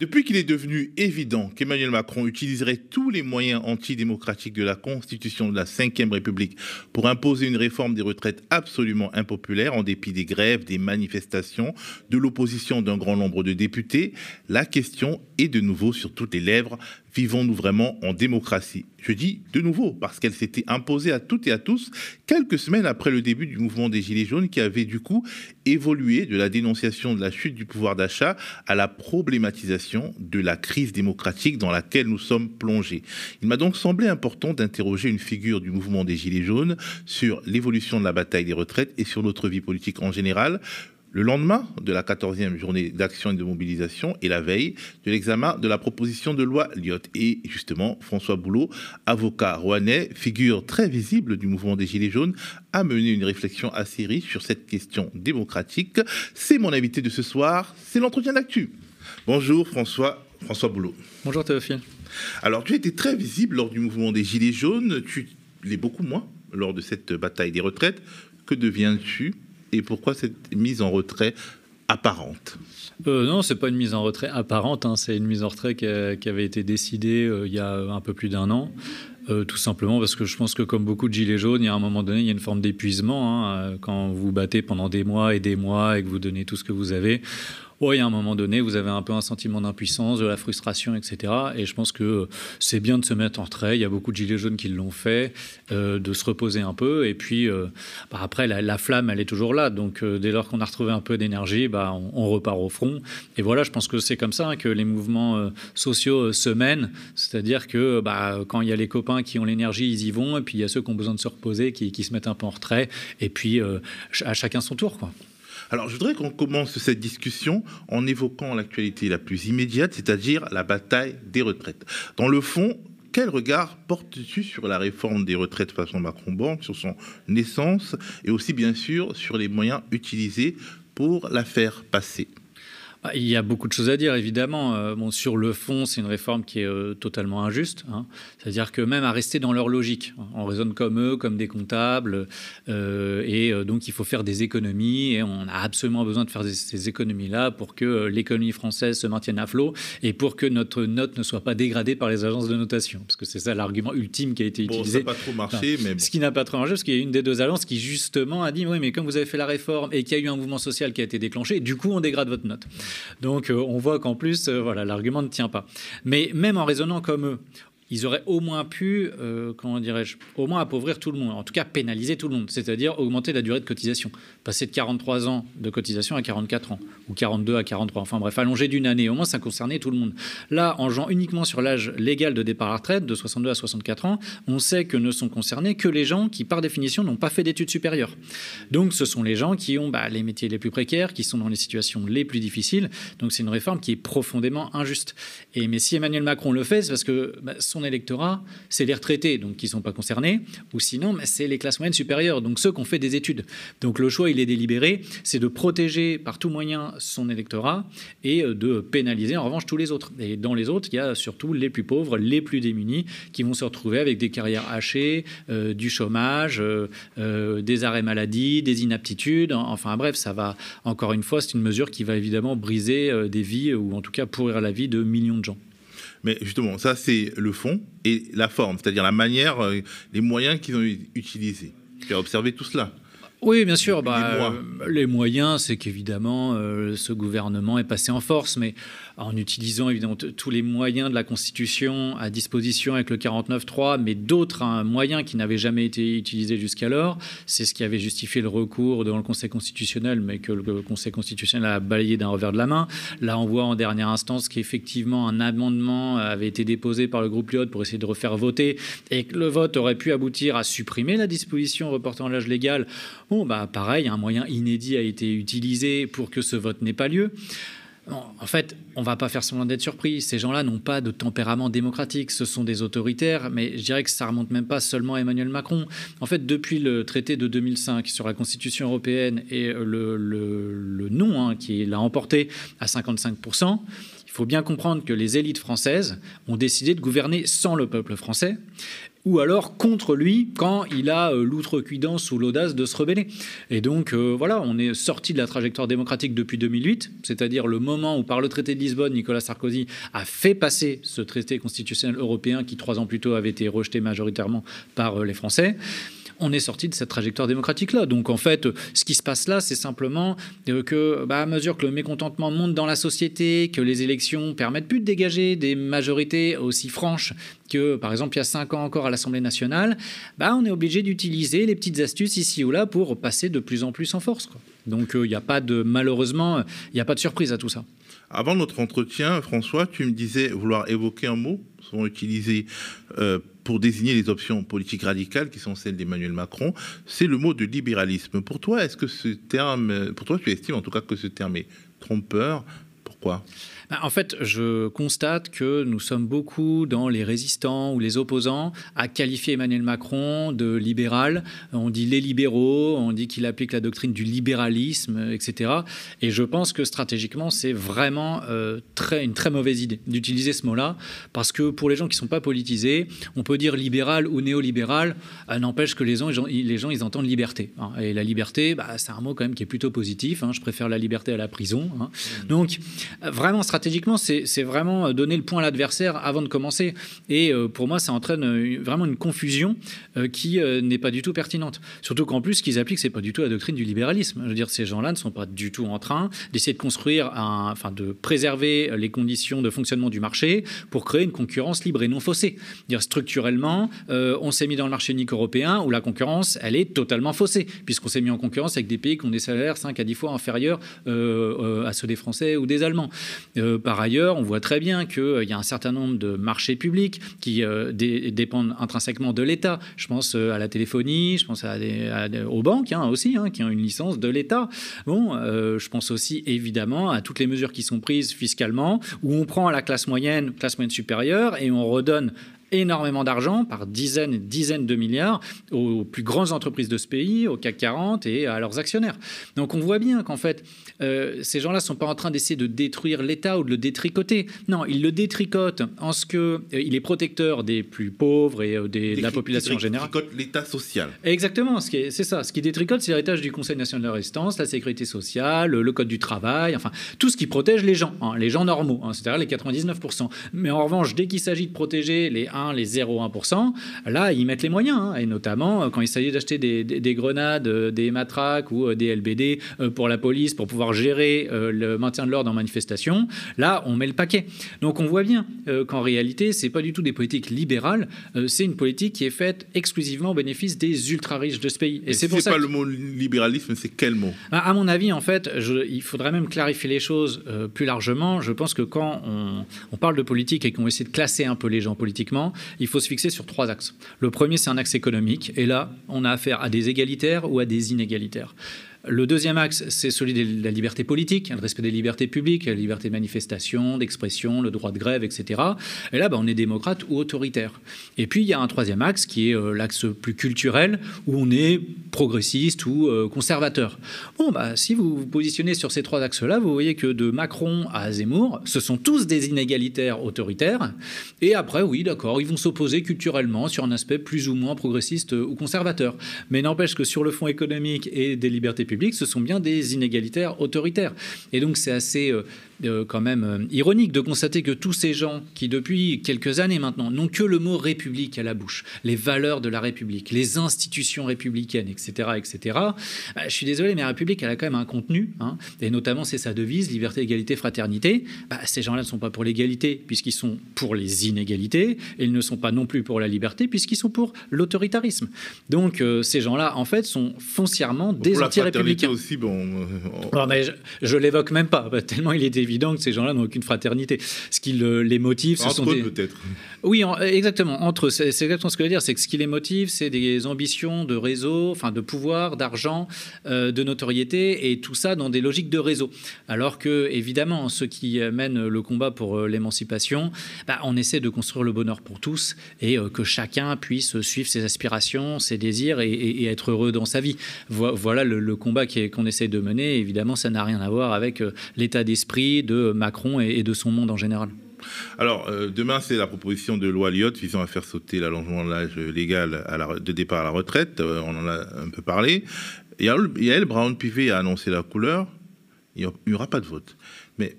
Depuis qu'il est devenu évident qu'Emmanuel Macron utiliserait tous les moyens antidémocratiques de la Constitution de la Ve République pour imposer une réforme des retraites absolument impopulaire en dépit des grèves, des manifestations, de l'opposition d'un grand nombre de députés, la question est de nouveau sur toutes les lèvres Vivons-nous vraiment en démocratie? Je dis de nouveau parce qu'elle s'était imposée à toutes et à tous quelques semaines après le début du mouvement des Gilets jaunes qui avait du coup évolué de la dénonciation de la chute du pouvoir d'achat à la problématisation de la crise démocratique dans laquelle nous sommes plongés. Il m'a donc semblé important d'interroger une figure du mouvement des Gilets jaunes sur l'évolution de la bataille des retraites et sur notre vie politique en général le lendemain de la 14e journée d'action et de mobilisation et la veille de l'examen de la proposition de loi Lyotte. Et justement, François Boulot, avocat rouennais, figure très visible du mouvement des Gilets jaunes, a mené une réflexion assez riche sur cette question démocratique. C'est mon invité de ce soir, c'est l'entretien d'actu. Bonjour François, François Boulot. Bonjour Théophile. Alors tu étais très visible lors du mouvement des Gilets jaunes, tu l'es beaucoup moins lors de cette bataille des retraites. Que deviens-tu et pourquoi cette mise en retrait apparente? Euh, Non, c'est pas une mise en retrait apparente, hein. c'est une mise en retrait qui, avait été décidée euh, il y a un peu plus d'un an. Euh, tout simplement parce que je pense que comme beaucoup de gilets jaunes, il y a un moment donné, il y a une forme d'épuisement. Hein. Euh, quand vous battez pendant des mois et des mois et que vous donnez tout ce que vous avez, oui, a un moment donné, vous avez un peu un sentiment d'impuissance, de la frustration, etc. Et je pense que c'est bien de se mettre en retrait. Il y a beaucoup de gilets jaunes qui l'ont fait, euh, de se reposer un peu. Et puis, euh, bah, après, la, flamme, elle est toujours là. Donc, euh, dès lors qu'on a retrouvé un peu d'énergie, bah, on, repart au front. Et voilà, je pense que c'est comme ça hein, que les mouvements sociaux se mènent. C'est-à-dire que bah, quand il y a les copains qui ont l'énergie, ils y vont. Et puis, il y a ceux qui ont besoin de se reposer, qui, qui se mettent un peu en retrait. Et puis, à chacun son tour, quoi. Alors, je voudrais qu'on commence cette discussion en évoquant l'actualité la plus immédiate, c'est-à-dire la bataille des retraites. Dans le fond, quel regard portes-tu sur la réforme des retraites façon Macron-Banque, sur son naissance et aussi bien sûr sur les moyens utilisés pour la faire passer? Il y a beaucoup de choses à dire, évidemment. Euh, bon, sur le fond, c'est une réforme qui est euh, totalement injuste. Hein. C'est-à-dire que même à rester dans leur logique, on raisonne comme eux, comme des comptables, euh, et donc il faut faire des économies, et on a absolument besoin de faire ces économies-là pour que l'économie française se maintienne à flot et pour que notre note ne soit pas dégradée par les agences de notation, parce que c'est ça l'argument ultime qui a été utilisé. Bon, ça n'a pas trop marché, mais ce qui n'a pas trop marché, parce qu'il y a une des deux agences qui justement a dit oui, mais comme vous avez fait la réforme et qu'il y a eu un mouvement social qui a été déclenché, du coup on dégrade votre note. Donc euh, on voit qu'en plus, euh, voilà, l'argument ne tient pas. Mais même en raisonnant comme eux, ils auraient au moins pu, euh, comment dirais-je, au moins appauvrir tout le monde, en tout cas pénaliser tout le monde, c'est-à-dire augmenter la durée de cotisation, passer de 43 ans de cotisation à 44 ans, ou 42 à 43, enfin bref, allonger d'une année, au moins ça concernait tout le monde. Là, en jouant uniquement sur l'âge légal de départ à retraite, de 62 à 64 ans, on sait que ne sont concernés que les gens qui, par définition, n'ont pas fait d'études supérieures. Donc ce sont les gens qui ont bah, les métiers les plus précaires, qui sont dans les situations les plus difficiles, donc c'est une réforme qui est profondément injuste. Et mais si Emmanuel Macron le fait, c'est parce que bah, son électorat, c'est les retraités, donc qui ne sont pas concernés, ou sinon, c'est les classes moyennes supérieures, donc ceux qui ont fait des études. Donc le choix, il est délibéré, c'est de protéger par tout moyen son électorat et euh, de pénaliser en revanche tous les autres. Et dans les autres, il y a surtout les plus pauvres, les plus démunis, qui vont se retrouver avec des carrières hachées, euh, du chômage, euh, des arrêts maladie, des inaptitudes. Enfin bref, ça va, encore une fois, c'est une mesure qui va évidemment briser des vies, ou en tout cas pourrir la vie de millions de gens. Mais justement, ça, c'est le fond et la forme, c'est-à-dire la manière, euh, les moyens qu'ils ont utilisés. Tu as observé tout cela. Oui, bien sûr. Bah, les, moyens, c'est qu'évidemment, euh, ce gouvernement est passé en force, mais en utilisant évidemment tous les moyens de la Constitution à disposition avec le 49.3, mais d'autres hein, moyens qui n'avaient jamais été utilisés jusqu'alors. C'est ce qui avait justifié le recours devant le Conseil constitutionnel, mais que le Conseil constitutionnel a balayé d'un revers de la main. Là, on voit en dernière instance qu'effectivement un amendement avait été déposé par le groupe Lyot pour essayer de refaire voter et que le vote aurait pu aboutir à supprimer la disposition reportant l'âge légal. Bon, bah pareil, un moyen inédit a été utilisé pour que ce vote n'ait pas lieu en fait, on va pas faire semblant d'être surpris. Ces gens-là n'ont pas de tempérament démocratique. Ce sont des autoritaires, mais je dirais que ça remonte même pas seulement à Emmanuel Macron. En fait, depuis le traité de 2005 sur la Constitution européenne et le, non hein, qui l'a emporté à 55%, il faut bien comprendre que les élites françaises ont décidé de gouverner sans le peuple français ou alors contre lui quand il a l'outrecuidance ou l'audace de se rebeller. Et donc voilà, on est sorti de la trajectoire démocratique depuis 2008, c'est-à-dire le moment où par le traité de Lisbonne, Nicolas Sarkozy a fait passer ce traité constitutionnel européen qui trois ans plus tôt avait été rejeté majoritairement par les Français on est sorti de cette trajectoire démocratique-là. Donc en fait, ce qui se passe là, c'est simplement euh, que, bah, à mesure que le mécontentement monte dans la société, que les élections permettent plus de dégager des majorités aussi franches que, par exemple, il y a cinq ans encore à l'Assemblée nationale, bah, on est obligé d'utiliser les petites astuces ici ou là pour passer de plus en plus en force. Donc euh, il n'y a pas de, malheureusement, il n'y a pas de surprise à tout ça. Avant notre entretien, François, tu me disais vouloir évoquer un mot, souvent utilisé euh, pour désigner les options politiques radicales qui sont celles d'Emmanuel Macron, c'est le mot de libéralisme. Pour toi, est-ce que ce terme, pour toi, tu estimes en tout cas que ce terme est trompeur? Pourquoi? Bah, en fait, je constate que nous sommes beaucoup dans les résistants ou les opposants à qualifier Emmanuel Macron de libéral. On dit les libéraux, on dit qu'il applique la doctrine du libéralisme, etc. Et je pense que stratégiquement, c'est vraiment euh, très, une très mauvaise idée d'utiliser ce mot-là, parce que pour les gens qui ne sont pas politisés, on peut dire libéral ou néolibéral, euh, n'empêche que les gens, les gens, ils entendent liberté. Hein. Et la liberté, bah, c'est un mot quand même qui est plutôt positif. Hein. Je préfère la liberté à la prison. Hein. Mmh. Donc, vraiment, stratégiquement, stratégiquement, c'est vraiment donner le point à l'adversaire avant de commencer. Et euh, pour moi, ça entraîne euh, vraiment une confusion euh, qui n'est pas du tout pertinente. Surtout qu'en plus, ce qu'ils appliquent, c'est pas du tout la doctrine du libéralisme. Je veux dire, ces gens-là ne sont pas du tout en train d'essayer de construire, enfin, de préserver les conditions de fonctionnement du marché pour créer une concurrence libre et non faussée. Dire structurellement, on s'est mis dans le marché unique européen où la concurrence, elle est totalement faussée, puisqu'on s'est mis en concurrence avec des pays qui ont des salaires 5 à 10 fois inférieurs à ceux des Français ou des Allemands. Euh, par ailleurs, on voit très bien qu'il euh, y a un certain nombre de marchés publics qui euh, dépendent intrinsèquement de l'État. Je pense à la téléphonie, je pense aux banques hein, aussi, hein, qui ont une licence de l'État. Bon, je pense aussi évidemment à toutes les mesures qui sont prises fiscalement, où on prend à la classe moyenne, classe moyenne supérieure, et on redonne énormément d'argent, par dizaines et dizaines de milliards, aux plus grandes entreprises de ce pays, au CAC 40 et à leurs actionnaires. Donc on voit bien qu'en fait, euh, ces gens-là ne sont pas en train d'essayer de détruire l'État ou de le détricoter. Non, ils le détricotent en ce qu'il euh, il est protecteur des plus pauvres et euh, de la population en général. détricote l'État social. Exactement, c'est ça. Ce qui détricote, c'est l'héritage du Conseil national de la résistance, la sécurité sociale, le code du travail, enfin, tout ce qui protège les gens, hein, les gens normaux, hein, c'est-à-dire les 99%. Mais en revanche, dès qu'il s'agit de protéger les les 0,1%, là, ils mettent les moyens. Hein. et notamment, euh, quand il s'agit d'acheter des, grenades, euh, des matraques ou euh, des LBD pour la police, pour pouvoir gérer le maintien de l'ordre en manifestation, là, on met le paquet. Donc, on voit bien qu'en réalité, c'est pas du tout des politiques libérales, c'est une politique qui est faite exclusivement au bénéfice des ultra-riches de ce pays. Et, c'est pour ça pas le mot libéralisme, c'est quel mot? Bah, À mon avis, en fait, il faudrait même clarifier les choses plus largement. Je pense que quand on, on parle de politique et qu'on essaie de classer un peu les gens politiquement, il faut se fixer sur trois axes. Le premier, c'est un axe économique, et là, on a affaire à des égalitaires ou à des inégalitaires. Le deuxième axe, c'est celui de la liberté politique, le respect des libertés publiques, la liberté de manifestation, d'expression, le droit de grève, etc. Et là, bah, on est démocrate ou autoritaire. Et puis, il y a un troisième axe qui est euh, l'axe plus culturel, où on est progressiste ou euh, conservateur. Bon, bah, si vous vous positionnez sur ces trois axes-là, vous voyez que de Macron à Zemmour, ce sont tous des inégalitaires autoritaires. Et après, oui, d'accord, ils vont s'opposer culturellement sur un aspect plus ou moins progressiste ou conservateur. Mais n'empêche que sur le fond économique et des libertés ce sont bien des inégalitaires autoritaires. Et donc c'est assez euh, euh, quand même euh, ironique de constater que tous ces gens qui depuis quelques années maintenant n'ont que le mot République à la bouche, les valeurs de la République, les institutions républicaines, etc., etc. je suis désolé, mais la République elle a quand même un contenu, hein, et notamment c'est sa devise liberté, égalité, fraternité. Bah, ces gens-là ne sont pas pour l'égalité puisqu'ils sont pour les inégalités, et ils ne sont pas non plus pour la liberté puisqu'ils sont pour l'autoritarisme. Donc ces gens-là en fait sont foncièrement des anti-républicains aussi, bon. Euh, mais je, ne l'évoque même pas, tellement il est évident que ces gens-là n'ont aucune fraternité. Ce qui les motive, ce sont des... peut-être. Oui, exactement. Entre c'est exactement ce que je veux dire. C'est que ce qui les motive, c'est des ambitions de réseau, enfin de pouvoir, d'argent, euh, de notoriété, et tout ça dans des logiques de réseau. Alors que, évidemment, ceux qui mènent le combat pour euh, l'émancipation, bah, on essaie de construire le bonheur pour tous et que chacun puisse suivre ses aspirations, ses désirs et, être heureux dans sa vie. Voilà le, le combat qu'on essaie de mener, évidemment, ça n'a rien à voir avec euh, l'état d'esprit de Macron et, de son monde en général. Alors, euh, demain, c'est la proposition de loi Lyotte visant à faire sauter l'allongement de l'âge légal de départ à la retraite. Euh, on en a un peu parlé. Yael Brown-Pivet a annoncé la couleur. Il n'y aura pas de vote. Mais,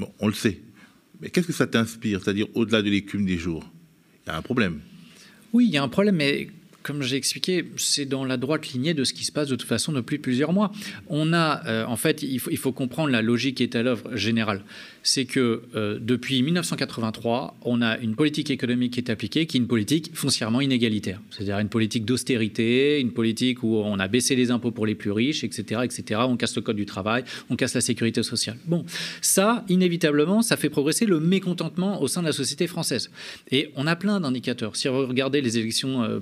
bon, on le sait. Mais qu'est-ce que ça t'inspire? C'est-à-dire, au-delà de l'écume des jours, il y a un problème. Oui, il y a un problème, mais comme j'ai expliqué, c'est dans la droite lignée de ce qui se passe de toute façon depuis plusieurs mois. On a, euh, en fait, il faut, comprendre la logique qui est à l'œuvre générale. C'est que euh, depuis 1983, on a une politique économique qui est appliquée, qui est une politique foncièrement inégalitaire. C'est-à-dire une politique d'austérité, une politique où on a baissé les impôts pour les plus riches, etc., etc. On casse le code du travail, on casse la sécurité sociale. Bon, ça, inévitablement, ça fait progresser le mécontentement au sein de la société française. Et on a plein d'indicateurs. Si vous regardez les élections euh,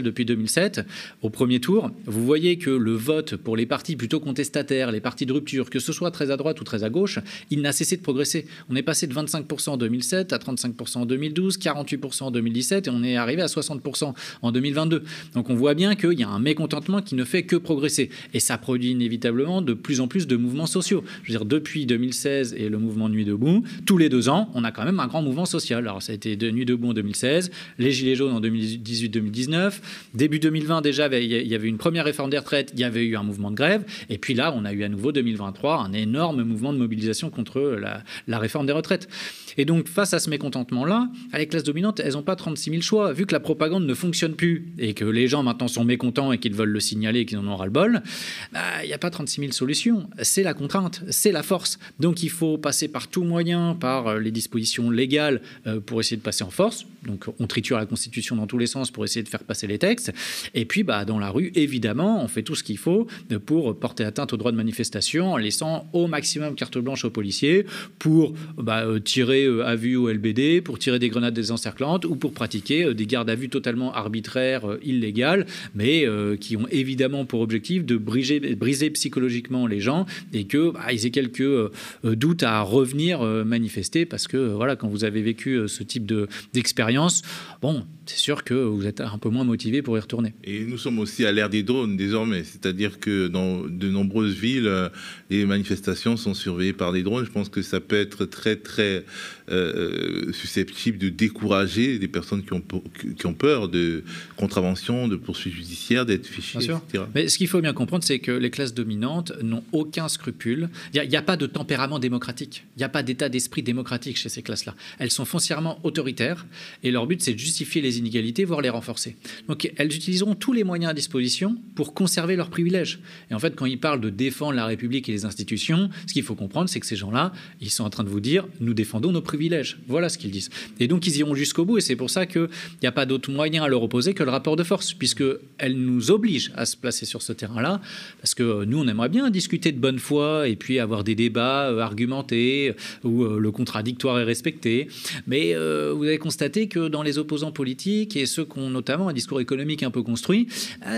depuis 2007, au premier tour, vous voyez que le vote pour les partis plutôt contestataires, les partis de rupture, que ce soit très à droite ou très à gauche, il n'a cessé de progresser. On est passé de 25% en 2007 à 35% en 2012, 48% en 2017 et on est arrivé à 60% en 2022. Donc on voit bien qu'il y a un mécontentement qui ne fait que progresser. Et ça produit inévitablement de plus en plus de mouvements sociaux. Je veux dire, depuis 2016 et le mouvement Nuit debout, tous les deux ans, on a quand même un grand mouvement social. Alors ça a été de Nuit debout en 2016, les Gilets jaunes en 2018-2019, Début 2020, déjà, il y avait une première réforme des retraites, il y avait eu un mouvement de grève. Et puis là, on a eu à nouveau 2023 un énorme mouvement de mobilisation contre la, réforme des retraites. Et donc, face à ce mécontentement-là, les classes dominantes, elles n'ont pas 36 000 choix. Vu que la propagande ne fonctionne plus et que les gens maintenant sont mécontents et qu'ils veulent le signaler et qu'ils en ont ras-le-bol, bah, il n'y a pas 36 000 solutions. C'est la contrainte, c'est la force. Donc, il faut passer par tout moyen, par euh, les dispositions légales euh, pour essayer de passer en force. Donc, on triture la Constitution dans tous les sens pour essayer de faire passer les textes. Et puis, bah, dans la rue, évidemment, on fait tout ce qu'il faut pour porter atteinte aux droits de manifestation en laissant au maximum carte blanche aux policiers pour bah, euh, tirer euh, à vue au LBD, pour tirer des grenades désencerclantes ou pour pratiquer euh, des gardes à vue totalement arbitraires, illégales, mais qui ont évidemment pour objectif de briser, psychologiquement les gens et que bah, aient quelques doutes à revenir manifester parce que voilà, quand vous avez vécu ce type d'expérience, bon, c'est sûr que vous êtes un peu moins motivé pour y retourner. Et nous sommes aussi à l'ère des drones désormais, c'est-à-dire que dans de nombreuses villes, les manifestations sont surveillées par des drones. Je pense que ça peut être très très euh, susceptible de décourager des personnes qui ont, qui ont peur de contraventions, de poursuites judiciaires, d'être fichées, etc. Mais ce qu'il faut bien comprendre, c'est que les classes dominantes n'ont aucun scrupule. Il n'y a, pas de tempérament démocratique. Il n'y a pas d'état d'esprit démocratique chez ces classes-là. Elles sont foncièrement autoritaires et leur but, c'est de justifier les inégalités, voire les renforcer. Donc elles utiliseront tous les moyens à disposition pour conserver leurs privilèges. Et en fait, quand ils parlent de défendre la République et les institutions, ce qu'il faut comprendre, c'est que ces gens-là, ils sont en train de vous dire, nous défendons nos privilèges. Voilà ce qu'ils disent. Et donc ils iront jusqu'au bout, et c'est pour ça qu'il n'y a pas d'autre moyen à leur opposer que le rapport de force, puisqu'elle nous oblige à se placer sur ce terrain-là, parce que nous, on aimerait bien discuter de bonne foi et puis avoir des débats euh, argumentés où euh, le contradictoire est respecté. Mais euh, vous avez constaté que dans les opposants politiques et ceux qui ont notamment un discours économique un peu construit,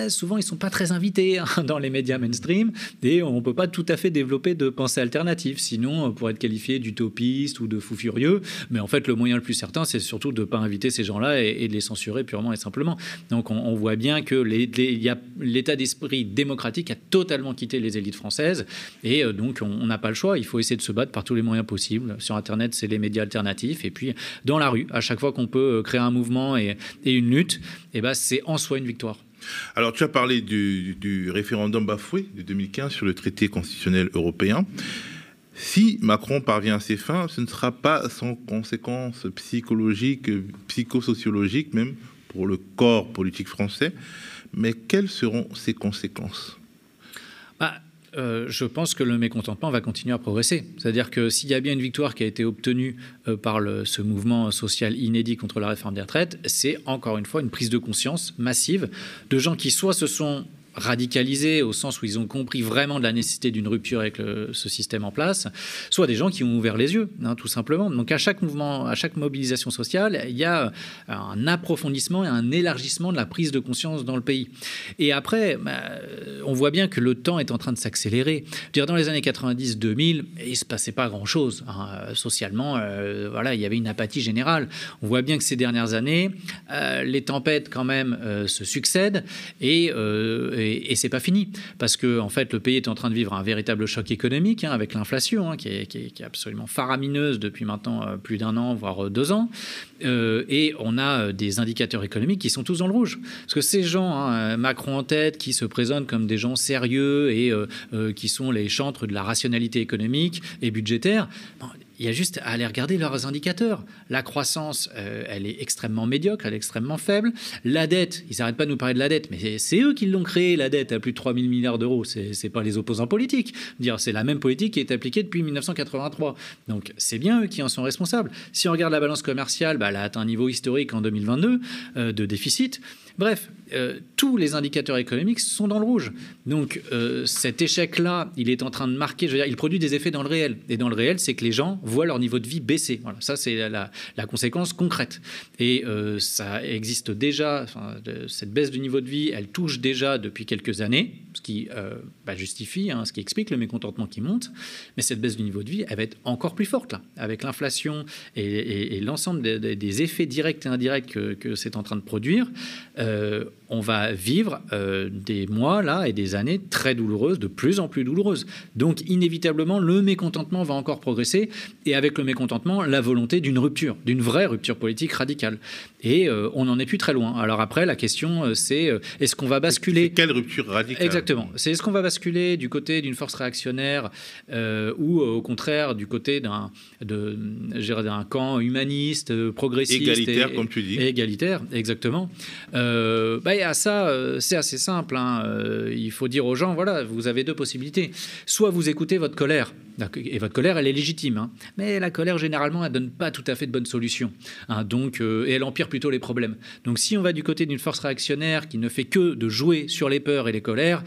souvent ils ne sont pas très invités hein, dans les médias mainstream et on ne peut pas tout à fait développer de pensée alternative, sinon pour être qualifié d'utopiste ou de fou furieux. Mais en fait, le moyen le plus certain, c'est surtout de ne pas inviter ces gens-là et, de les censurer purement et simplement. Donc on, voit bien que l'état d'esprit démocratique a totalement quitté les élites françaises. Et euh, donc on n'a pas le choix. Il faut essayer de se battre par tous les moyens possibles. Sur Internet, c'est les médias alternatifs. Et puis dans la rue, à chaque fois qu'on peut euh, créer un mouvement et, une lutte, et eh ben, c'est en soi une victoire. Alors, tu as parlé du, du référendum bafoué de 2015 sur le traité constitutionnel européen. Si Macron parvient à ses fins, ce ne sera pas sans conséquences psychologiques, psychosociologiques même, pour le corps politique français. Mais quelles seront ces conséquences? Euh, je pense que le mécontentement va continuer à progresser. C'est-à-dire que s'il y a bien une victoire qui a été obtenue euh, par ce mouvement social inédit contre la réforme des retraites, c'est encore une fois une prise de conscience massive de gens qui soit se sont radicalisés au sens où ils ont compris vraiment de la nécessité d'une rupture avec ce système en place, soit des gens qui ont ouvert les yeux, hein, tout simplement. Donc à chaque mouvement, à chaque mobilisation sociale, il y a un approfondissement et un élargissement de la prise de conscience dans le pays. Et après, bah, on voit bien que le temps est en train de s'accélérer. Dans les années 90-2000, il se passait pas grand-chose hein. socialement. Euh, voilà, il y avait une apathie générale. On voit bien que ces dernières années, euh, les tempêtes quand même euh, se succèdent Et, et c'est pas fini, parce que en fait, le pays est en train de vivre un véritable choc économique hein, avec l'inflation, hein, qui, est, absolument faramineuse depuis maintenant euh, plus d'un an, voire deux ans. Euh, et on a des indicateurs économiques qui sont tous dans le rouge. Parce que ces gens, hein, Macron en tête, qui se présentent comme des gens sérieux et euh, qui sont les chantres de la rationalité économique et budgétaire, il y a juste à aller regarder leurs indicateurs. La croissance, euh, elle est extrêmement médiocre, elle est extrêmement faible. La dette, ils n'arrêtent pas de nous parler de la dette, mais c'est eux qui l'ont créée, la dette, à plus de 3 000 milliards d'euros. Ce n'est pas les opposants politiques. Dire, c'est la même politique qui est appliquée depuis 1983. Donc, c'est bien eux qui en sont responsables. Si on regarde la balance commerciale, bah, elle a atteint un niveau historique en 2022 euh, de déficit. Bref, euh, tous les indicateurs économiques sont dans le rouge. Donc cet échec-là, il est en train de marquer, il produit des effets dans le réel. Et dans le réel, c'est que les gens voient leur niveau de vie baisser. Voilà, ça c'est la, conséquence concrète. Et euh, ça existe déjà, cette baisse du niveau de vie, elle touche déjà depuis quelques années, ce qui bah, justifie, hein, ce qui explique le mécontentement qui monte. Mais cette baisse du niveau de vie, elle va être encore plus forte là, avec l'inflation et, l'ensemble des, effets directs et indirects que, c'est en train de produire. Euh, on va vivre euh, des mois là et des années très douloureuses, de plus en plus douloureuses. Donc inévitablement, le mécontentement va encore progresser et avec le mécontentement, la volonté d'une rupture, d'une vraie rupture politique radicale. Et euh, on n'en est plus très loin. Alors après, la question, euh, c'est est-ce qu'on va basculer Quelle rupture radicale? Exactement. C'est est-ce qu'on va basculer du côté d'une force réactionnaire ou au contraire du côté d'un d'un camp humaniste, progressiste, égalitaire, comme tu dis, égalitaire, exactement. Bah, à ça, euh, c'est assez simple. Hein. Euh, il faut dire aux gens, voilà, vous avez deux possibilités. Soit vous écoutez votre colère, et votre colère, elle est légitime. Hein. Mais la colère, généralement, elle donne pas tout à fait de bonnes solutions. Hein. Donc, euh, et elle empire plutôt les problèmes. Donc si on va du côté d'une force réactionnaire qui ne fait que de jouer sur les peurs et les colères,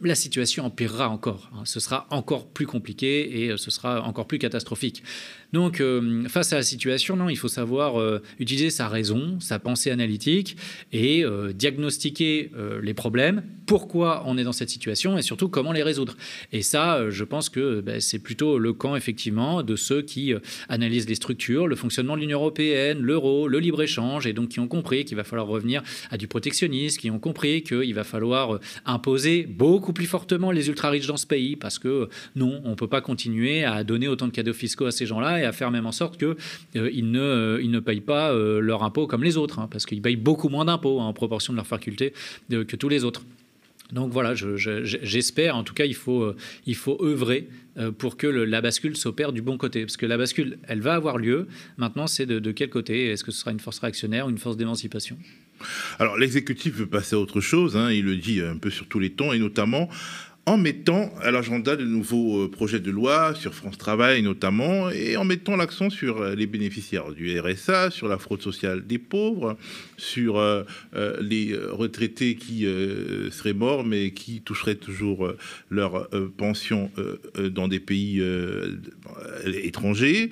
la situation empirera encore. Ce sera encore plus compliqué et ce sera encore plus catastrophique. Donc, face à la situation, non, il faut savoir utiliser sa raison, sa pensée analytique et diagnostiquer les problèmes, pourquoi on est dans cette situation et surtout comment les résoudre. Et ça, euh, je pense que ben, c'est plutôt le camp, effectivement, de ceux qui euh, analysent les structures, le fonctionnement de l'Union européenne, l'euro, le libre-échange, et donc qui ont compris qu'il va falloir revenir à du protectionnisme, qui ont compris qu'il va falloir euh, imposer beaucoup plus fortement les ultra-riches dans ce pays, parce que non, on ne peut pas continuer à donner autant de cadeaux fiscaux à ces gens-là et à faire même en sorte qu'ils ne, ils ne payent pas leurs impôts comme les autres, hein, parce qu'ils payent beaucoup moins d'impôts hein, en proportion de leur faculté que tous les autres. Donc voilà, j'espère, en tout cas, il faut, euh, il faut œuvrer euh, pour que la bascule s'opère du bon côté. Parce que la bascule, elle va avoir lieu. Maintenant, c'est de, quel côté? Est-ce que ce sera une force réactionnaire ou une force d'émancipation? Alors l'exécutif veut passer à autre chose, hein. il le dit un peu sur tous les tons, et notamment en mettant à l'agenda de nouveaux euh, projets de loi sur France Travail notamment, et en mettant l'accent sur euh, les bénéficiaires du RSA, sur la fraude sociale des pauvres, sur euh, les retraités qui seraient morts mais qui toucheraient toujours leur pension dans des pays étrangers.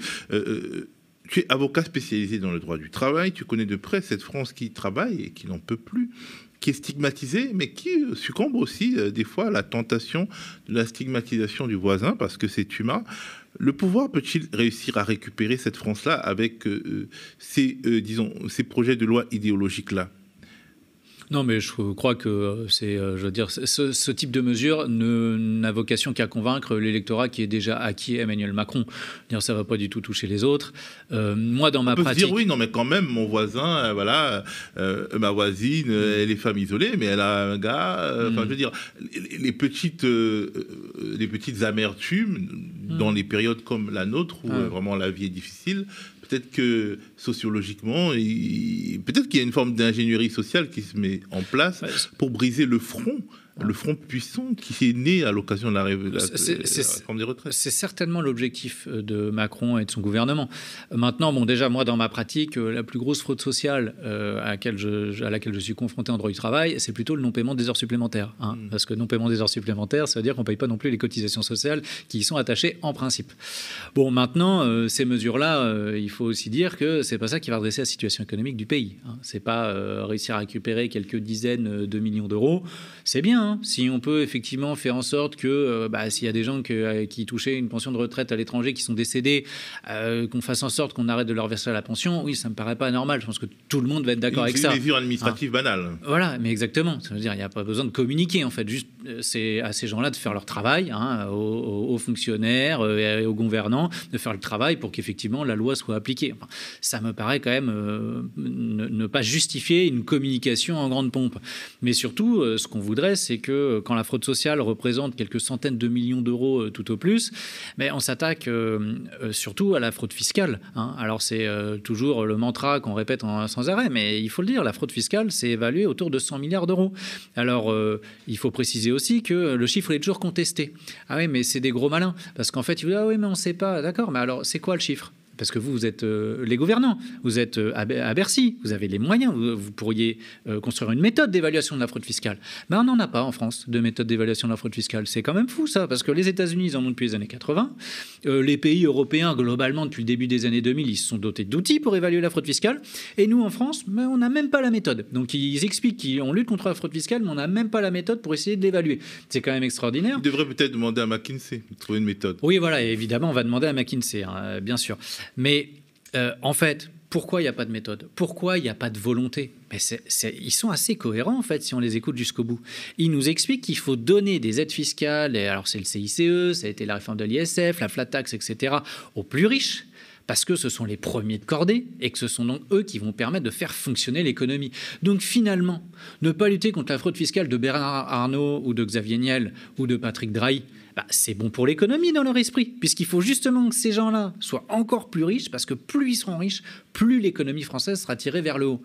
Tu es avocat spécialisé dans le droit du travail, tu connais de près cette France qui travaille et qui n'en peut plus qui est stigmatisé, mais qui euh, succombe aussi euh, des fois à la tentation de la stigmatisation du voisin parce que c'est humain. Le pouvoir peut-il réussir à récupérer cette France-là avec euh, ces, disons, ces projets de loi idéologiques-là non, mais je crois que euh, c'est, euh, je veux dire, ce, type de mesure n'a vocation qu'à convaincre l'électorat qui est déjà acquis Emmanuel Macron. Dire, ça va pas du tout toucher les autres. Euh, moi, dans ma peut pratique, dire oui, non, mais quand même, mon voisin, voilà, ma voisine, elle est femme isolée, mais elle a un gars. Enfin, je veux dire, les, petites, les petites amertumes hmm. dans les périodes comme la nôtre où ah. vraiment la vie est difficile peut-être que sociologiquement, peut-être qu'il y a une forme d'ingénierie sociale qui se met en place pour briser le front le front puissant qui est né à l'occasion de la, réforme des retraites. C'est certainement l'objectif euh, de Macron et de son gouvernement. Euh, maintenant, bon, déjà, moi, dans ma pratique, euh, la plus grosse fraude sociale à, laquelle je, à, laquelle je, suis confronté en droit du travail, c'est plutôt le non-paiement des heures supplémentaires. Hein. Hmm. Parce que non-paiement des heures supplémentaires, ça veut dire qu'on ne paye pas non plus les cotisations sociales qui y sont attachées en principe. Bon, maintenant, ces mesures-là, il faut aussi dire que c'est pas ça qui va redresser la situation économique du pays. Hein. C'est pas réussir à récupérer quelques dizaines de millions d'euros. C'est bien, bien. Si on peut effectivement faire en sorte que bah, s'il y a des gens qui touchaient une pension de retraite à l'étranger qui sont décédés, qu'on fasse en sorte qu'on arrête de leur verser la pension, oui, ça me paraît pas normal. Je pense que tout le monde va être d'accord avec ça. C'est une mesure administrative ah. banale. Voilà, mais exactement. Ça veut dire il n'y a pas besoin de communiquer en fait. Juste c'est à ces gens-là de faire leur travail, hein, aux, fonctionnaires et aux gouvernants de faire le travail pour qu'effectivement la loi soit appliquée. ça me paraît quand même ne, pas justifier une communication en grande pompe. Mais surtout, euh, ce qu'on voudrait, c'est que euh, quand la fraude sociale représente quelques centaines de millions d'euros euh, tout au plus, mais on s'attaque surtout à la fraude fiscale. Hein. Alors c'est toujours le mantra qu'on répète sans arrêt, mais il faut le dire, la fraude fiscale, c'est évalué autour de 100 milliards d'euros. Alors il faut préciser aussi que le chiffre est toujours contesté. Ah oui, mais c'est des gros malins, parce qu'en fait, ils disent, ah oui, mais on ne sait pas, d'accord, mais alors c'est quoi le chiffre? Parce que vous, vous êtes euh, les gouvernants, vous êtes euh, à, Bercy, vous avez les moyens, vous, pourriez euh, construire une méthode d'évaluation de la fraude fiscale. Mais on n'en a pas en France de méthode d'évaluation de la fraude fiscale. C'est quand même fou ça, parce que les États-Unis, ils en ont depuis les années 80. les pays européens, globalement, depuis le début des années 2000, ils se sont dotés d'outils pour évaluer la fraude fiscale. Et nous, en France, mais on n'a même pas la méthode. Donc ils expliquent qu'on lutte contre la fraude fiscale, mais on n'a même pas la méthode pour essayer de l'évaluer. C'est quand même extraordinaire. Il devrait peut-être demander à McKinsey de trouver une méthode. Oui, voilà, évidemment, on va demander à McKinsey, hein, bien sûr. Mais euh, en fait, pourquoi il n'y a pas de méthode? Pourquoi il n'y a pas de volonté? Mais Ils sont assez cohérents, en fait, si on les écoute jusqu'au bout. Ils nous expliquent qu'il faut donner des aides fiscales, et alors c'est le CICE, ça a été la réforme de l'ISF, la flat tax, etc., aux plus riches parce que ce sont les premiers de cordée et que ce sont donc eux qui vont permettre de faire fonctionner l'économie. Donc finalement, ne pas lutter contre la fraude fiscale de Bernard Arnault ou de Xavier Niel ou de Patrick Drahi, bah, c'est bon pour l'économie dans leur esprit, puisqu'il faut justement que ces gens-là soient encore plus riches, parce que plus ils seront riches, plus l'économie française sera tirée vers le haut.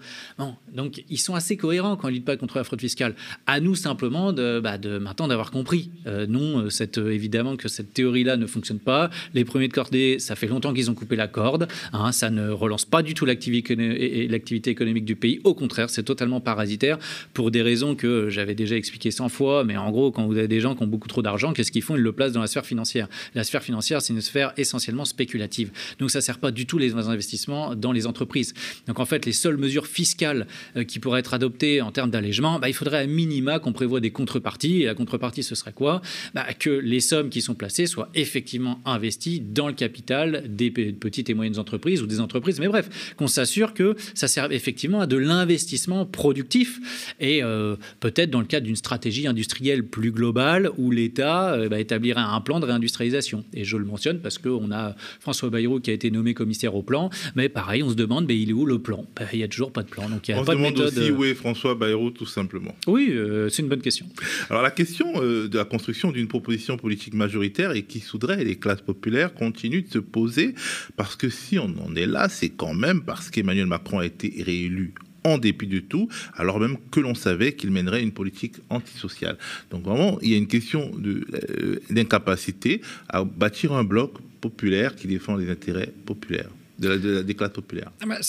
donc ils sont assez cohérents quand ils luttent pas contre la fraude fiscale. À nous simplement de, bah, maintenant d'avoir compris. Euh, non, euh, cette, euh, évidemment que cette théorie-là ne fonctionne pas. Les premiers de cordée, ça fait longtemps qu'ils ont coupé la corde. Hein, ça ne relance pas du tout l'activité économique du pays. Au contraire, c'est totalement parasitaire pour des raisons que j'avais déjà expliquées 100 fois. Mais en gros, quand vous avez des gens qui ont beaucoup trop d'argent, qu'est-ce qu'ils font? Le placent dans la sphère financière. La sphère financière, c'est une sphère essentiellement spéculative. Donc ça ne sert pas du tout les investissements dans les entreprises. Donc en fait, les seules mesures fiscales euh, qui pourraient être adoptées en termes d'allègement, bah, il faudrait à minima qu'on prévoit des contreparties. Et la contrepartie, ce serait quoi? Bah, Que les sommes qui sont placées soient effectivement investies dans le capital des petites et moyennes entreprises ou des entreprises. Mais bref, qu'on s'assure que ça sert effectivement à de l'investissement productif et euh, peut-être dans le cadre d'une stratégie industrielle plus globale où l'État euh, bah, établirait un plan de réindustrialisation. Et je le mentionne parce qu'on a François Bayrou qui a été nommé commissaire au plan, mais pareil, on se demande, mais il est où le plan? Ben, Il n'y a toujours pas de plan. Donc il y a on pas se demande de méthode. aussi où est François Bayrou, tout simplement. Oui, euh, c'est une bonne question. Alors la question euh, de la construction d'une proposition politique majoritaire et qui soudrait les classes populaires continue de se poser parce que si on en est là, c'est quand même parce qu'Emmanuel Macron a été réélu en dépit de tout, alors même que l'on savait qu'il mènerait une politique antisociale. Donc vraiment, il y a une question euh, d'incapacité à bâtir un bloc populaire qui défend les intérêts populaires de des classes populaires. Ah bah,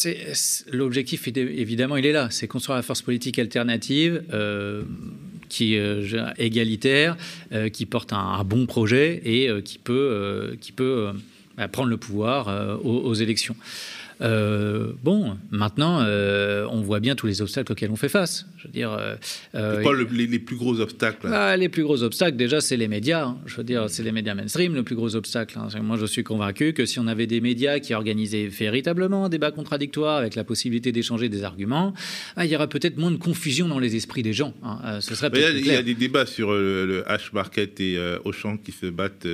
l'objectif, évidemment, il est là. C'est construire la force politique alternative. Euh, qui est euh, égalitaire, qui porte un, bon projet et qui peut, qui peut prendre le pouvoir aux, élections. Euh, bon, maintenant, euh, on voit bien tous les obstacles auxquels on fait face. Je veux dire, euh, quoi les, plus gros obstacles ah, Les plus gros obstacles, déjà, c'est les médias. Hein. Je veux dire, c'est les médias mainstream le plus gros obstacle. Hein. Moi, je suis convaincu que si on avait des médias qui organisaient véritablement un débat contradictoire avec la possibilité d'échanger des arguments, ah, il y aura peut-être moins de confusion dans les esprits des gens. Hein. Ce serait il, y a, des débats sur le, H-Market et Auchan qui se battent.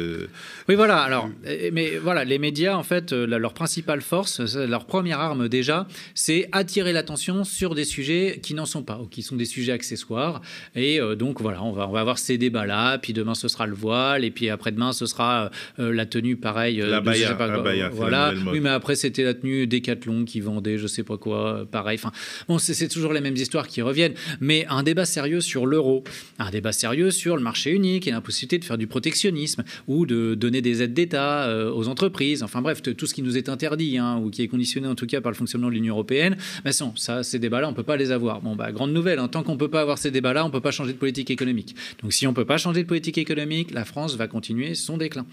Oui, voilà. Alors, mais voilà, les médias, en fait, leur principale force, leur première arme déjà, c'est attirer l'attention sur des sujets qui n'en sont pas ou qui sont des sujets accessoires. Et euh, donc voilà, on va, on va avoir ces débats-là, puis demain ce sera le voile, et puis après-demain ce sera euh, la tenue pareil. Euh, la baya, voilà. Oui, mais après c'était la tenue Décathlon qui vendait je sais pas quoi, pareil. Enfin, bon, c'est toujours les mêmes histoires qui reviennent. Mais un débat sérieux sur l'euro, un débat sérieux sur le marché unique et l'impossibilité de faire du protectionnisme ou de donner des aides d'État aux entreprises. Enfin bref, tout ce qui nous est interdit hein, ou qui est conditionné en tout cas par le fonctionnement de l'Union européenne. Mais non, ça, ces débats-là, on ne peut pas les avoir. Bon, bah, grande nouvelle, hein, tant qu'on ne peut pas avoir ces débats-là, on ne peut pas changer de politique économique. Donc si on ne peut pas changer de politique économique, la France va continuer son déclin.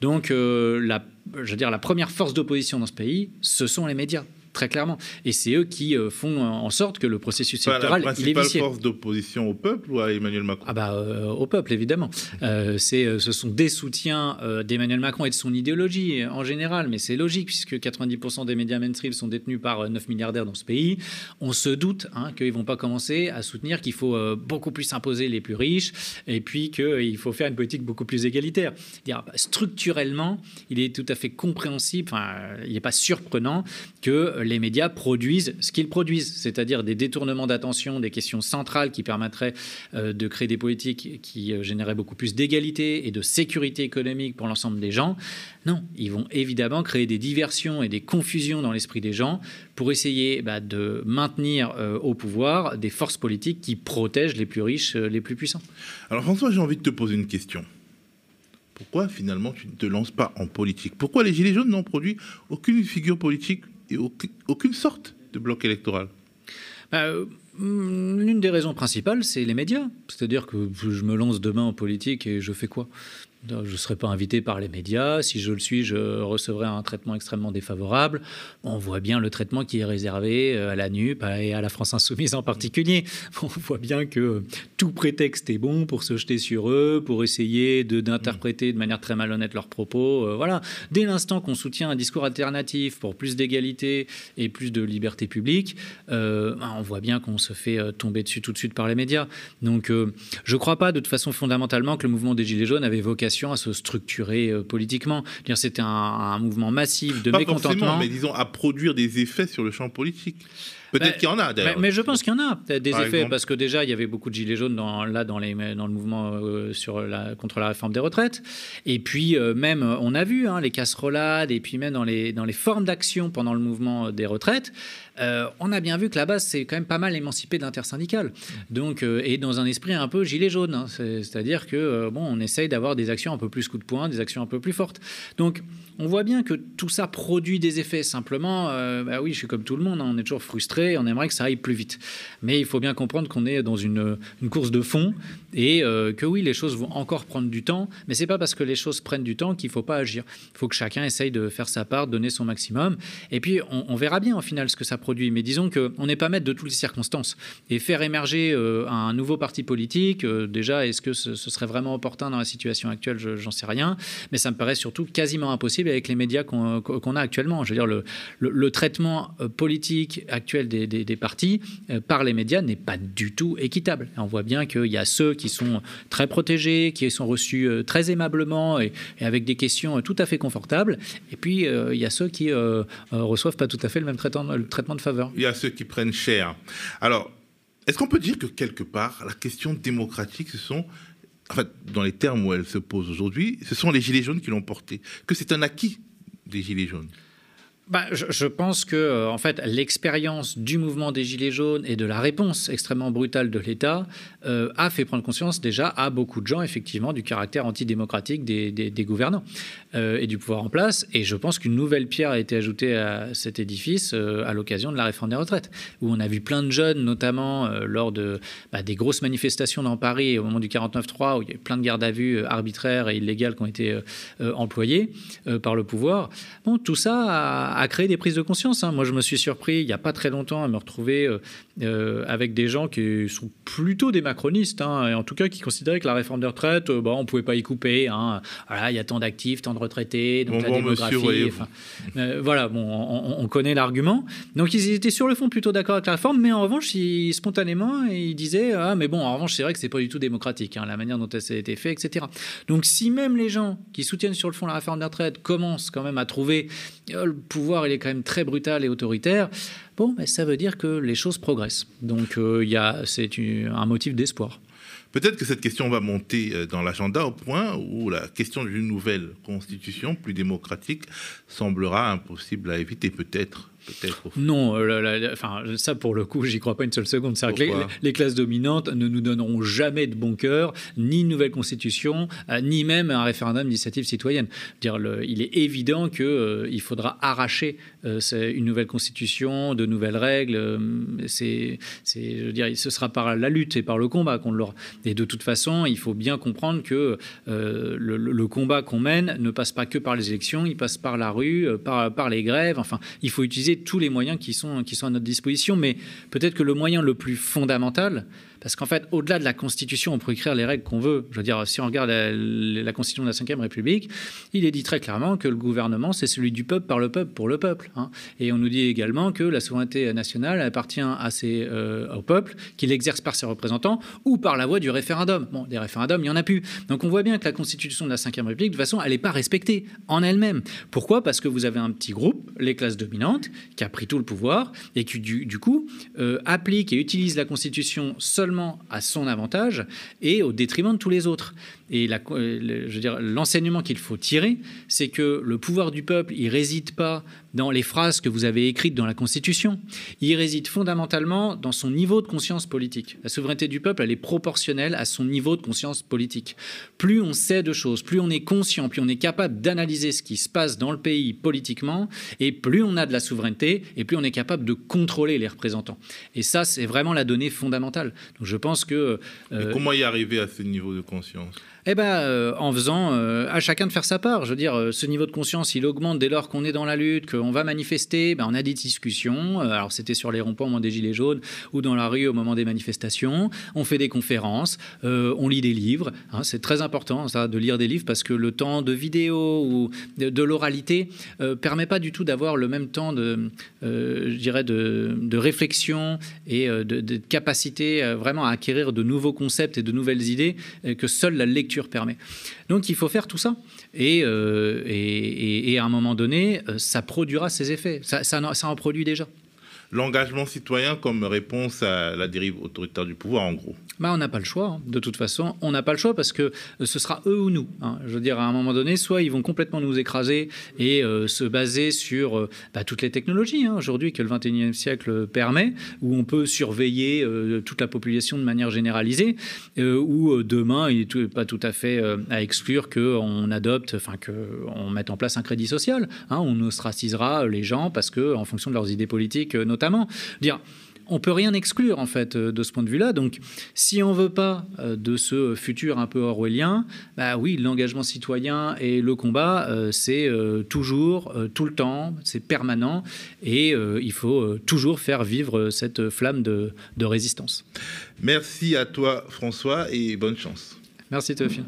Donc, euh, je veux dire, la première force d'opposition dans ce pays, ce sont les médias. Très clairement. Et c'est eux qui euh, font en sorte que le processus électoral la il est vicié. force d'opposition au peuple ou à Emmanuel Macron? Ah bah au peuple évidemment. c'est ce sont des soutiens d'Emmanuel Macron et de son idéologie en général, mais c'est logique puisque 90% des médias mainstream sont détenus par 9 milliardaires dans ce pays. On se doute hein, qu'ils vont pas commencer à soutenir qu'il faut beaucoup plus imposer les plus riches et puis qu'il faut faire une politique beaucoup plus égalitaire. Dire, structurellement, il est tout à fait compréhensible, enfin, il n'est pas surprenant que les médias produisent ce qu'ils produisent, c'est-à-dire des détournements d'attention, des questions centrales qui permettraient euh, de créer des politiques qui euh, généraient beaucoup plus d'égalité et de sécurité économique pour l'ensemble des gens. Non, ils vont évidemment créer des diversions et des confusions dans l'esprit des gens pour essayer bah, de maintenir euh, au pouvoir des forces politiques qui protègent les plus riches, les plus puissants. Alors François, j'ai envie de te poser une question. Pourquoi finalement tu ne te lances pas en politique? Pourquoi les Gilets jaunes n'ont produit aucune figure politique aucune sorte de bloc électoral bah, euh, L'une des raisons principales, c'est les médias. C'est-à-dire que je me lance demain en politique et je fais quoi? Je ne serai pas invité par les médias. Si je le suis, je recevrai un traitement extrêmement défavorable. On voit bien le traitement qui est réservé euh, à la NUP et à la France Insoumise en particulier. On voit bien que tout prétexte est bon pour se jeter sur eux, pour essayer d'interpréter de, manière très malhonnête leurs propos. Euh, voilà. Dès l'instant qu'on soutient un discours alternatif pour plus d'égalité et plus de liberté publique, euh, ben, on voit bien qu'on se fait tomber dessus tout de suite par les médias. Donc, je ne crois pas de toute façon fondamentalement que le mouvement des Gilets jaunes avait vocation à se structurer euh, politiquement. C'était un, mouvement massif de mécontentement. mais disons à produire des effets sur le champ politique. Peut-être bah, qu'il y en a d'ailleurs. Mais, je pense qu'il y en a des effets parce que déjà il y avait beaucoup de gilets jaunes dans, là dans, les, dans le mouvement euh, sur la, contre la réforme des retraites. Et puis euh, même on a vu hein, les casserolades et puis même dans les, dans les formes d'action pendant le mouvement des retraites. Euh, on a bien vu que la base, c'est quand même pas mal émancipé d'intersyndical. Donc, euh, et dans un esprit un peu gilet jaune. Hein. C'est-à-dire que, euh, bon, on essaye d'avoir des actions un peu plus coup de poing, des actions un peu plus fortes. Donc, on voit bien que tout ça produit des effets. Simplement, bah oui, je suis comme tout le monde, hein. on est toujours frustré, on aimerait que ça aille plus vite. Mais il faut bien comprendre qu'on est dans une, course de fond et que oui, les choses vont encore prendre du temps, mais c'est pas parce que les choses prennent du temps qu'il faut pas agir. Il faut que chacun essaye de faire sa part, donner son maximum. Et puis, on, verra bien au final ce que ça produit mais disons qu'on n'est pas maître de toutes les circonstances. Et faire émerger euh, un nouveau parti politique, euh, déjà, est-ce que ce, serait vraiment opportun dans la situation actuelle? J'en sais rien. Mais ça me paraît surtout quasiment impossible avec les médias qu'on a actuellement. Je veux dire, le, le, traitement euh, politique actuel des, partis par les médias n'est pas du tout équitable. on voit bien qu'il y a ceux qui sont très protégés, qui sont reçus très aimablement et, avec des questions tout à fait confortables. Et puis, il y a ceux qui reçoivent pas tout à fait le même traitement de faveur. Il y a ceux qui prennent cher. Alors, est-ce qu'on peut dire que quelque part, la question démocratique, ce sont, en fait, dans les termes où elle se pose aujourd'hui, ce sont les Gilets jaunes qui l'ont porté, que c'est un acquis des Gilets jaunes? Bah, je, pense que euh, en fait, l'expérience du mouvement des Gilets jaunes et de la réponse extrêmement brutale de l'État euh, a fait prendre conscience déjà à beaucoup de gens, effectivement, du caractère antidémocratique des, gouvernants euh, et du pouvoir en place. Et je pense qu'une nouvelle pierre a été ajoutée à cet édifice à l'occasion de la réforme des retraites, où on a vu plein de jeunes, notamment lors de, bah, des grosses manifestations dans Paris au moment du 49-3, où il y a eu plein de gardes à vue arbitraires et illégales qui ont été employées par le pouvoir. Bon, tout ça a à créer des prises de conscience. Hein. Moi, je me suis surpris il n'y a pas très longtemps à me retrouver euh, euh, avec des gens qui sont plutôt des macronistes, hein, et en tout cas qui considéraient que la réforme des retraites, euh, bah, on ne pouvait pas y couper. Hein. Voilà, il y a tant d'actifs, tant de retraités, donc la démographie. voilà, bon, on, connaît l'argument. Donc ils étaient sur le fond plutôt d'accord avec la réforme, mais en revanche, ils, spontanément, ils disaient ah mais bon, en revanche, c'est vrai que c'est pas du tout démocratique, la manière dont ça a été fait, etc. Donc si même les gens qui soutiennent sur le fond la réforme des retraites commencent quand même à trouver le pouvoir il est quand même très brutal et autoritaire, bon, mais ça veut dire que les choses progressent. Donc euh, c'est un motif d'espoir. Peut-être que cette question va monter euh, dans l'agenda au point où la question d'une nouvelle constitution plus démocratique semblera impossible à éviter, peut-être. Non, euh, enfin, ça pour le coup, j'y crois pas une seule seconde. C'est que les, classes dominantes ne nous donneront jamais de bon cœur, ni une nouvelle constitution, euh, ni même un référendum d'initiative citoyenne. Dire, il est évident qu'il il faudra arracher c'est une nouvelle constitution, de nouvelles règles. c'est, je veux ce sera par la lutte et par le combat qu'on l'aura. Et de toute façon, il faut bien comprendre que le, le, combat qu'on mène ne passe pas que par les élections, il passe par la rue, par, les grèves. Enfin, il faut utiliser tous les moyens qui sont à notre disposition. Mais peut-être que le moyen le plus fondamental, parce qu'en fait, au-delà de la Constitution, on peut écrire les règles qu'on veut. Je veux dire, si on regarde la, Constitution de la Ve République, il est dit très clairement que le gouvernement, c'est celui du peuple, par le peuple, pour le peuple. Hein. Et on nous dit également que la souveraineté nationale appartient à ses, euh, au peuple, qu'il exerce par ses représentants ou par la voie du référendum. Bon, des référendums, il n'y en a plus. Donc on voit bien que la Constitution de la Ve République, de toute façon, elle n'est pas respectée en elle-même. Pourquoi? Parce que vous avez un petit groupe, les classes dominantes, qui a pris tout le pouvoir et qui, du, coup, euh, applique et utilise la Constitution seulement à son avantage et au détriment de tous les autres. Et euh, l'enseignement qu'il faut tirer, c'est que le pouvoir du peuple, il réside pas dans les phrases que vous avez écrites dans la Constitution. Il réside fondamentalement dans son niveau de conscience politique. La souveraineté du peuple, elle est proportionnelle à son niveau de conscience politique. Plus on sait de choses, plus on est conscient, plus on est capable d'analyser ce qui se passe dans le pays politiquement, et plus on a de la souveraineté, et plus on est capable de contrôler les représentants. Et ça, c'est vraiment la donnée fondamentale. Donc je pense que... Euh, comment y arriver à ce niveau de conscience? Eh ben, euh, en faisant euh, à chacun de faire sa part. Je veux dire, euh, ce niveau de conscience, il augmente dès lors qu'on est dans la lutte, qu'on va manifester. Ben, on a des discussions. alors, c'était sur les ronds-points au moment des Gilets jaunes ou dans la rue au moment des manifestations. On fait des conférences, on lit des livres. Hein. c'est très important, ça, de lire des livres parce que le temps de vidéo ou de, l'oralité permet pas du tout d'avoir le même temps de, je dirais, de, de, réflexion et de, de capacité vraiment à acquérir de nouveaux concepts et de nouvelles idées que seule la lecture permet. Donc il faut faire tout ça. Et, euh, à un moment donné, euh, ça produira ses effets. Ça en produit déjà l'engagement citoyen comme réponse à la dérive autoritaire du pouvoir, en gros bah, On n'a pas le choix. Hein. De toute façon, on n'a pas le choix parce que euh, ce sera eux ou nous. Hein. Je veux dire, à un moment donné, soit ils vont complètement nous écraser et euh, se baser sur euh, bah, toutes les technologies hein, aujourd'hui que le 21e siècle permet, où on peut surveiller toute la population de manière généralisée, ou demain, il n'est pas tout à fait à exclure qu'on adopte, enfin qu'on mette en place un crédit social. on ostracisera les gens parce que, en fonction de leurs idées politiques, notamment, notamment. Dire, on peut rien exclure en fait euh, de ce point de vue-là. Donc, si on veut pas euh, de ce futur un peu orwellien, bah oui, l'engagement citoyen et le combat, euh, c'est toujours, tout le temps, c'est permanent, et il faut toujours faire vivre cette flamme de, de résistance. Merci à toi, François, et bonne chance. Merci, Théophile.